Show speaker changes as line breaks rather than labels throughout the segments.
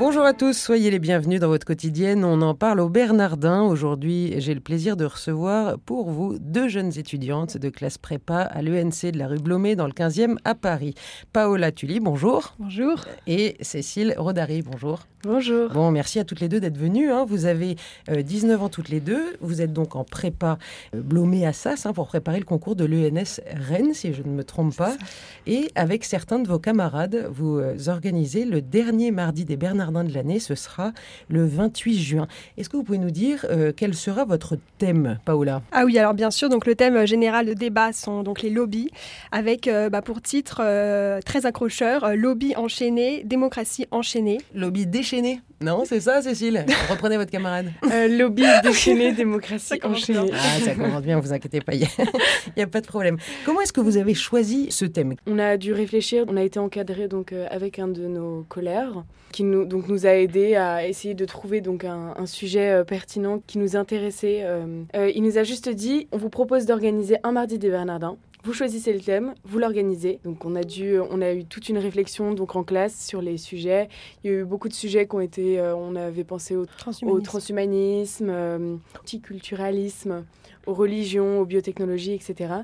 Bonjour à tous, soyez les bienvenus dans votre quotidienne. On en parle au Bernardin. Aujourd'hui, j'ai le plaisir de recevoir pour vous deux jeunes étudiantes de classe prépa à l'ENC de la rue Blomet dans le 15e à Paris. Paola Tully, bonjour.
Bonjour.
Et Cécile Rodari, bonjour.
Bonjour.
Bon, merci à toutes les deux d'être venues. hein. Vous avez euh, 19 ans toutes les deux. Vous êtes donc en prépa euh, Blomet Assas hein, pour préparer le concours de l'ENS Rennes, si je ne me trompe pas. Et avec certains de vos camarades, vous euh, organisez le dernier mardi des Bernardins de l'année. Ce sera le 28 juin. Est-ce que vous pouvez nous dire euh, quel sera votre thème, Paola?
Ah oui, alors bien sûr, donc le thème général de débat sont donc les lobbies, avec euh, bah, pour titre euh, très accrocheur, euh, lobby enchaîné, démocratie enchaînée.
Lobby déchaîné Non, c'est ça, Cécile? Reprenez votre camarade.
Euh, lobby déchaîné, démocratie enchaînée.
Ah, ça commence bien, vous inquiétez pas, il n'y a, pas de problème. Comment est-ce que vous avez choisi ce thème?
On a dû réfléchir, on a été encadré donc euh, avec un de nos collègues qui nous donc nous a aidé à essayer de trouver donc un, un sujet euh, pertinent qui nous intéressait. euh. Euh, il nous a juste dit on vous propose d'organiser un mardi des Bernardins. Vous choisissez le thème, vous l'organisez. Donc on a dû, on a eu toute une réflexion donc en classe sur les sujets. Il y a eu beaucoup de sujets qui ont été, euh, on avait pensé au au
Transhumanisme.
transhumanisme, euh, multiculturalisme, aux religions, aux biotechnologies, etc.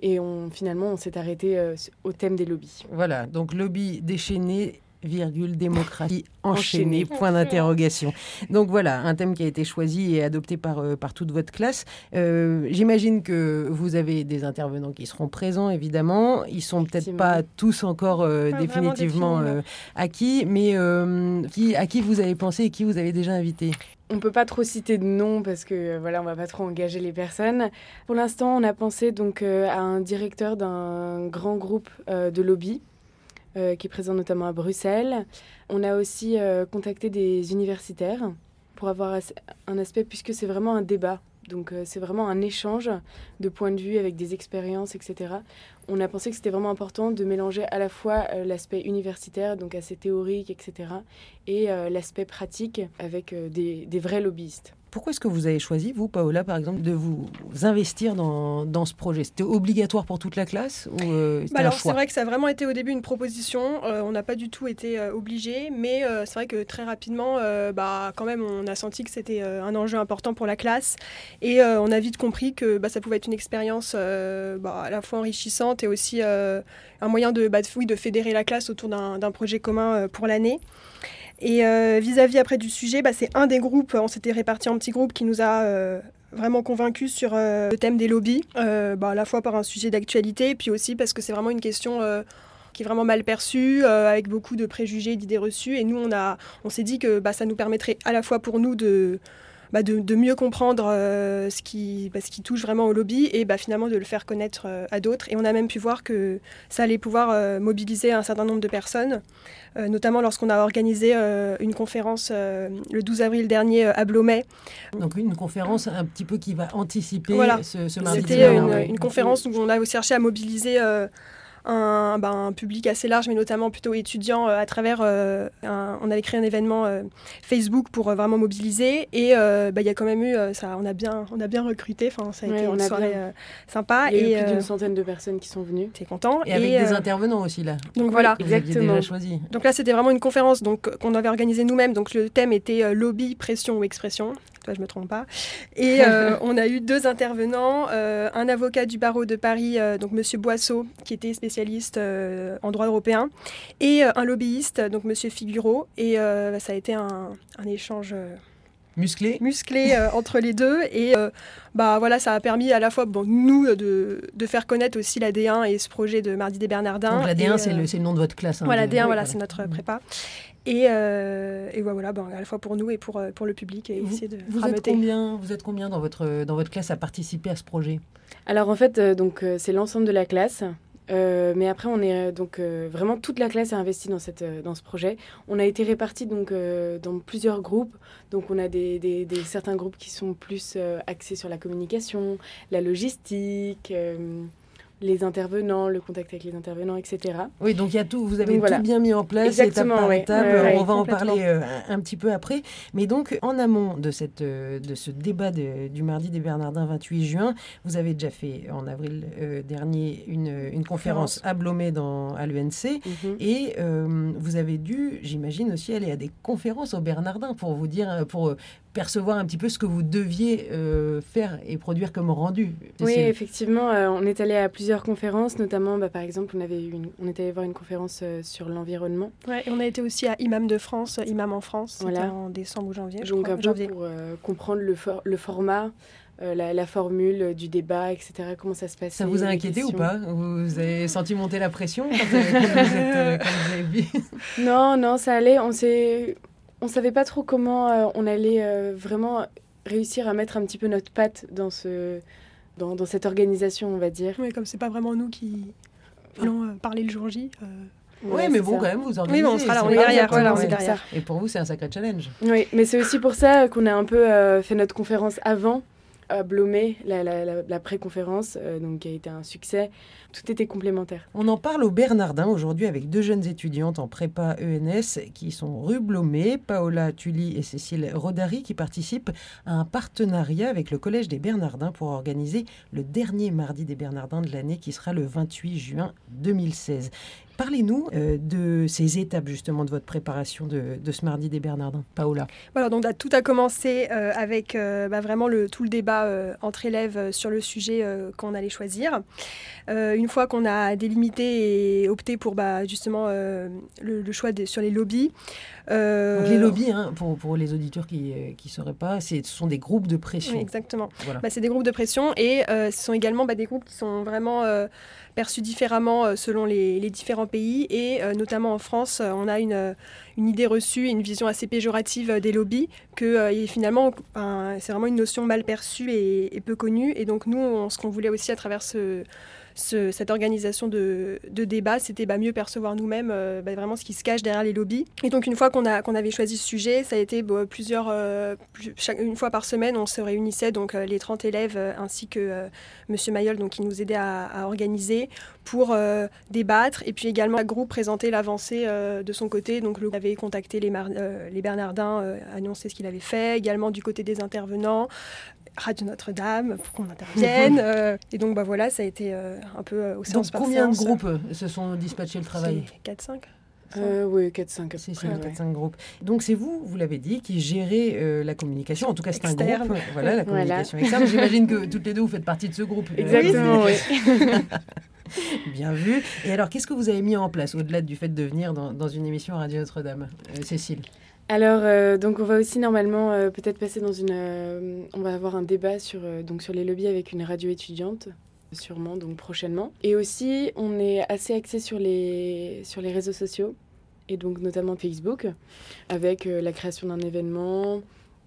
Et on, finalement, on s'est arrêté euh, au thème des lobbies.
Voilà, donc lobby déchaîné, virgule, démocratie enchaînée, point d'interrogation. Donc voilà, un thème qui a été choisi et adopté par, euh, par toute votre classe. Euh, J'imagine que vous avez des intervenants qui seront présents, évidemment. Ils sont peut-être pas tous encore euh,
Pas
définitivement acquis, mais qui, à qui vous avez pensé et qui vous avez déjà invité
On peut pas trop citer de nom parce que voilà, on va pas trop engager les personnes. Pour l'instant, on a pensé donc à un directeur d'un grand groupe de lobby euh, qui est présent notamment à Bruxelles. On a aussi euh, contacté des universitaires pour avoir un aspect puisque c'est vraiment un débat. Donc euh, c'est vraiment un échange de points de vue avec des expériences, etc. On a pensé que c'était vraiment important de mélanger à la fois l'aspect universitaire, donc assez théorique, etc., et l'aspect pratique avec des vrais lobbyistes.
Pourquoi est-ce que vous avez choisi, vous, Paola, par exemple, de vous investir dans, dans ce projet? C'était obligatoire pour toute la classe ou euh,
Bah alors c'est vrai que ça a vraiment été au début une proposition, Euh, on n'a pas du tout été euh, obligé, mais c'est vrai que très rapidement, bah, quand même on a senti que c'était un enjeu important pour la classe. Et on a vite compris que bah, ça pouvait être une expérience bah, à la fois enrichissante et aussi un moyen de, bah, de, oui, de fédérer la classe autour d'un d'un projet commun pour l'année. Et euh, vis-à-vis après du sujet, bah, c'est un des groupes, on s'était répartis en petits groupes qui nous a euh, vraiment convaincus sur euh, le thème des lobbies, euh, bah, à la fois par un sujet d'actualité, puis aussi parce que c'est vraiment une question euh, qui est vraiment mal perçue, euh, avec beaucoup de préjugés, d'idées reçues. Et nous, on, a, on s'est dit que bah, ça nous permettrait à la fois pour nous de, bah, de, de mieux comprendre euh, ce, qui, bah, ce qui touche vraiment au lobby et bah, finalement de le faire connaître euh, à d'autres. Et on a même pu voir que ça allait pouvoir euh, mobiliser un certain nombre de personnes, euh, notamment lorsqu'on a organisé euh, une conférence euh, le 12 avril dernier euh, à Blomet.
Donc une conférence un petit peu qui va anticiper
Voilà.
ce, ce mardi.
C'était une, une conférence où on a cherché à mobiliser euh, un, bah, un public assez large, mais notamment plutôt étudiants euh, à travers. euh, un- on avait créé un événement euh, Facebook pour euh, vraiment mobiliser, et euh, bah, il y a quand même eu, ça, on a bien, on a bien recruté. Enfin, ça a
Ouais,
été une
a
soirée
bien.
euh, sympa,
Il y a eu
et
plus d'une
euh,
centaine de personnes qui sont venues.
t'es content.
Et avec des intervenants aussi là.
donc voilà.
Exactement.
déjà choisi.
Donc là, c'était vraiment une conférence donc, qu'on avait organisée nous-mêmes. Donc le thème était euh, lobby, pression ou expression. Toi, je me trompe pas. Et euh, on a eu deux intervenants, euh, un avocat du barreau de Paris, euh, donc Monsieur Boisseau, qui était spécialiste en droit européen, et un lobbyiste, donc Monsieur Figuro. Et ça a été un, un échange
Musclé.
musclé euh, entre les deux. Et euh, bah voilà, ça a permis à la fois bon, nous de, de faire connaître aussi la D1 et ce projet de Mardi des Bernardins.
Donc la D1,
Et,
c'est
euh,
le, c'est le nom de votre classe. hein,
voilà,
de-
D1,
oui,
voilà, c'est notre prépa. Et, euh, et ouais, voilà, ben, à la fois pour nous et pour, euh, pour le public, et
Vous,
essayer de
vous êtes combien, vous êtes combien dans votre, dans votre classe à participer à ce projet?
Alors en fait, euh, donc euh, c'est l'ensemble de la classe. Euh, mais après, on est donc euh, vraiment toute la classe est investie dans cette euh, dans ce projet. On a été répartis donc dans plusieurs groupes. Donc on a des, certains groupes qui sont plus axés sur la communication, la logistique. Les intervenants, le contact avec les intervenants, etc.
Oui, donc il y a tout, vous avez tout bien mis en place, étape par étape. on va en parler euh, un petit peu après. Mais donc, en amont de, cette, euh, de ce débat du mardi des Bernardins 28 juin, vous avez déjà fait en avril euh, dernier une, une conférence à Blomé dans, à l'UNC. Mhm. Et vous avez dû, j'imagine aussi, aller à des conférences aux Bernardins pour vous dire, pour percevoir un petit peu ce que vous deviez faire et produire comme rendu.
Oui, effectivement, on est allé à plusieurs conférences, notamment, bah, par exemple, on, avait on est allé voir une conférence euh, sur l'environnement.
Ouais, et on a été aussi à Imam de France, Imam en France, voilà. en décembre ou janvier.
Donc un peu pour comprendre le, le format. la, formule du débat, etc. Comment ça se passe
Ça vous a inquiété ou pas Vous avez senti monter la pression quand vous, êtes, quand vous avez vu
Non, non, ça allait. On on savait pas trop comment euh, on allait euh, vraiment réussir à mettre un petit peu notre patte dans ce dans, cette organisation, on va dire.
Oui, comme c'est pas vraiment nous qui allons euh, parler le jour J.
oui, mais bon, quand même, vous organisez.
Oui, on sera là, on est derrière. Voilà, on est derrière.
Et pour vous, c'est un sacré challenge.
Oui, mais c'est aussi pour ça qu'on a un peu fait notre conférence avant à Blomé, la, la, la, pré-conférence, euh, donc qui a été un succès. Tout était complémentaire.
On en parle au Bernardin aujourd'hui avec deux jeunes étudiantes en prépa ENS qui sont rue Blomé, Paola Tully et Cécile Rodari, qui participent à un partenariat avec le Collège des Bernardins pour organiser le dernier mardi des Bernardins de l'année qui sera le 28 juin 2016. Parlez-nous euh, de ces étapes justement de votre préparation de, ce mardi des Bernardins. Paola.
Voilà, donc tout a commencé euh, avec euh, bah, vraiment le, tout le débat entre élèves sur le sujet qu'on allait choisir. une fois qu'on a délimité et opté pour bah, justement le, choix sur les lobbies.
les lobbies, hein, pour, pour, les auditeurs qui ne sauraient pas, ce sont des groupes de pression.
exactement. Bah, c'est des groupes de pression et ce sont également des groupes qui sont vraiment perçus différemment euh, selon les, différents pays. Et euh, notamment en France, euh, on a une, une idée reçue, une vision assez péjorative des lobbies, que finalement, c'est vraiment une notion mal perçue et, et peu connue. Et donc nous, ce qu'on voulait aussi à travers ce cette organisation de, débat, c'était bah, mieux percevoir nous-mêmes euh, bah, vraiment ce qui se cache derrière les lobbies. Et donc une fois qu'on avait choisi ce sujet, ça a été bah, plusieurs, euh, une fois par semaine, on se réunissait, donc euh, les 30 élèves ainsi que Monsieur Mayol, donc, qui nous aidait à, organiser pour débattre et puis également le groupe présenter l'avancée de son côté. Donc le avait contacté les, les Bernardins, annoncer ce qu'il avait fait, également du côté des intervenants, Radio Notre-Dame pour qu'on intervienne. Euh, et donc, bah voilà, ça a été euh, un peu euh, au séance
donc, combien de groupes se sont dispatchés le travail
4-5
oui, 4-5.
C'est 4-5 groupes. Donc c'est vous, vous l'avez dit, qui gérez la communication. En tout cas, c'est un groupe. Voilà, la communication externe. J'imagine que toutes les deux, vous faites partie de ce groupe.
Exactement, oui.
Bien vu. Et alors, qu'est-ce que vous avez mis en place, au-delà du fait de venir dans, une émission à Radio Notre-Dame Cécile?
Alors, euh, donc on va aussi normalement euh, peut-être passer dans une... Euh, on va avoir un débat sur, donc sur les lobbies avec une radio étudiante, sûrement, donc prochainement. Et aussi, on est assez axé sur les, sur les réseaux sociaux, et donc notamment Facebook, avec la création d'un événement,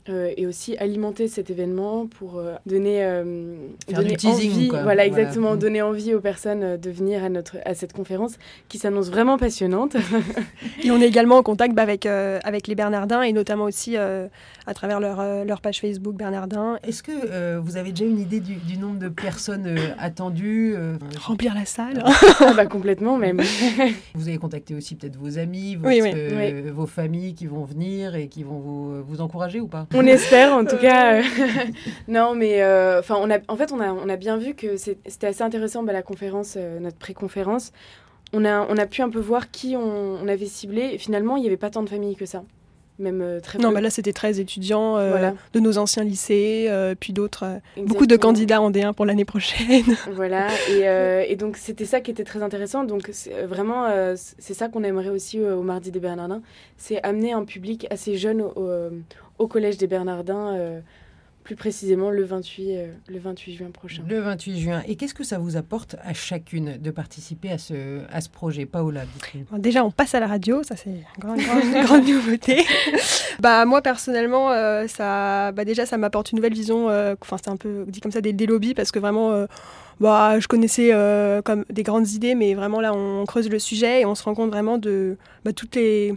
euh, et aussi alimenter cet événement pour euh, donner, euh, donner envie, voilà exactement, mm. donner envie aux personnes de venir à notre à cette conférence qui s'annonce vraiment passionnante.
et on est également en contact bah, avec avec les Bernardins et notamment aussi à travers leur, leur page Facebook Bernardin.
Est-ce que vous avez déjà une idée du, du nombre de personnes attendues
Remplir la salle.
ah bah complètement même.
vous avez contacté aussi peut-être vos amis, vos familles qui vont venir et qui vont vous, vous encourager ou pas?
On espère en tout cas. non, mais euh, enfin, on a, en fait, on a, on a bien vu que c'était assez intéressant bah, la conférence, euh, notre pré-conférence. On a, on a pu un peu voir qui on, avait ciblé. Et finalement, il n'y avait pas tant de familles que ça. Même euh, très
Non, bah là, c'était 13 étudiants de nos anciens lycées, puis d'autres. beaucoup de candidats en D1 pour l'année prochaine.
voilà. Et, et donc, c'était ça qui était très intéressant. Donc, vraiment, c'est ça qu'on aimerait aussi au Mardi des Bernardins. C'est amener un public assez jeune au, au Collège des Bernardins, euh, plus précisément le 28, euh, le 28 juin prochain.
Le 28 juin. Et qu'est-ce que ça vous apporte à chacune de participer à ce, à ce projet Paola,
Déjà, on passe à la radio, ça c'est une grande, nouveauté. bah, moi, personnellement, euh, ça, bah, déjà, ça m'apporte une nouvelle vision, enfin, c'est un peu dit comme ça, des, des lobbies, parce que vraiment bah, je connaissais comme des grandes idées, mais vraiment là, on creuse le sujet et on se rend compte vraiment de bah, toutes les,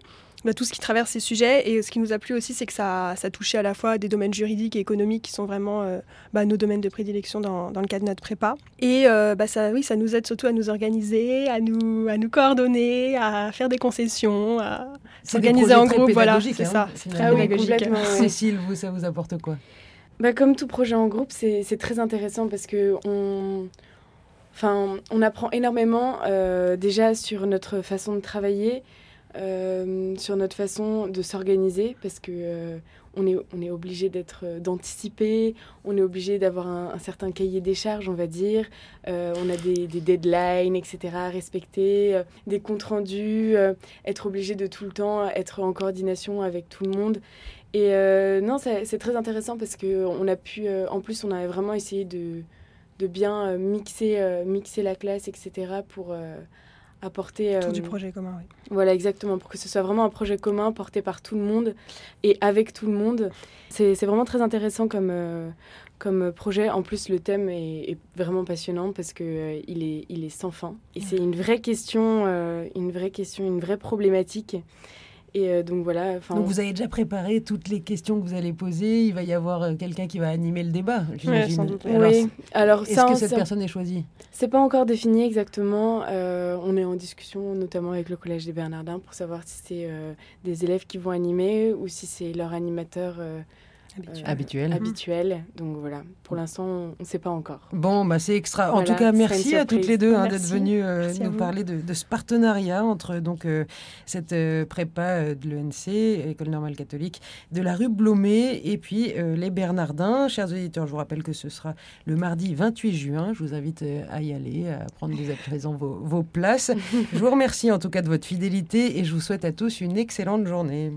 tout ce qui traverse ces sujets. Et ce qui nous a plu aussi, c'est que ça, ça touchait à la fois des domaines juridiques et économiques qui sont vraiment bah, nos domaines de prédilection dans, dans, le cadre de notre prépa. Et bah, ça, oui, ça nous aide surtout à nous organiser, à nous, à nous coordonner, à faire des concessions, à s'organiser en groupe. Voilà, c'est
hein,
ça.
C'est très ah pédagogique. Cécile, vous, ça vous apporte quoi?
Bah, Comme tout projet en groupe, c'est très intéressant parce que on, enfin, on apprend énormément euh, déjà sur notre façon de travailler, euh, sur notre façon de s'organiser parce que euh, on est, on est obligé d'être d'anticiper, on est obligé d'avoir un, certain cahier des charges, on va dire. on a des, deadlines, etc. à respecter, des comptes rendus, être obligé de tout le temps être en coordination avec tout le monde. Et euh, non, c'est très intéressant parce que on a pu, euh, en plus, on a vraiment essayé de, de bien euh, mixer, mixer la classe, etc. pour apporter.
Du projet commun, oui.
Voilà, exactement, pour que ce soit vraiment un projet commun porté par tout le monde et avec tout le monde. C'est vraiment très intéressant comme, comme projet. En plus, le thème est, vraiment passionnant parce que il, est, il est sans fin. Et c'est une vraie question, une vraie question, une vraie problématique. Et euh, donc voilà.
Donc vous avez déjà préparé toutes les questions que vous allez poser. Il va y avoir euh, quelqu'un qui va animer le débat, j'imagine.
oui. Alors
est-ce que cette personne est choisie
C'est pas encore défini exactement. Euh, on est en discussion, notamment avec le collège des Bernardins, pour savoir si c'est des élèves qui vont animer ou si c'est leur animateur
habituel.
habituel. Donc voilà, pour l'instant, on ne sait pas encore.
Bon, bah c'est extra. en tout cas, merci à toutes les deux hein, d'être venues euh, nous parler de, ce partenariat entre donc euh, cette euh, prépa de l'ENC, École normale catholique, de la rue Blomet et puis les Bernardins. Chers auditeurs, je vous rappelle que ce sera le mardi 28 juin. Je vous invite à y aller, à prendre dès à présent vos, vos places. je vous remercie en tout cas de votre fidélité et je vous souhaite à tous une excellente journée.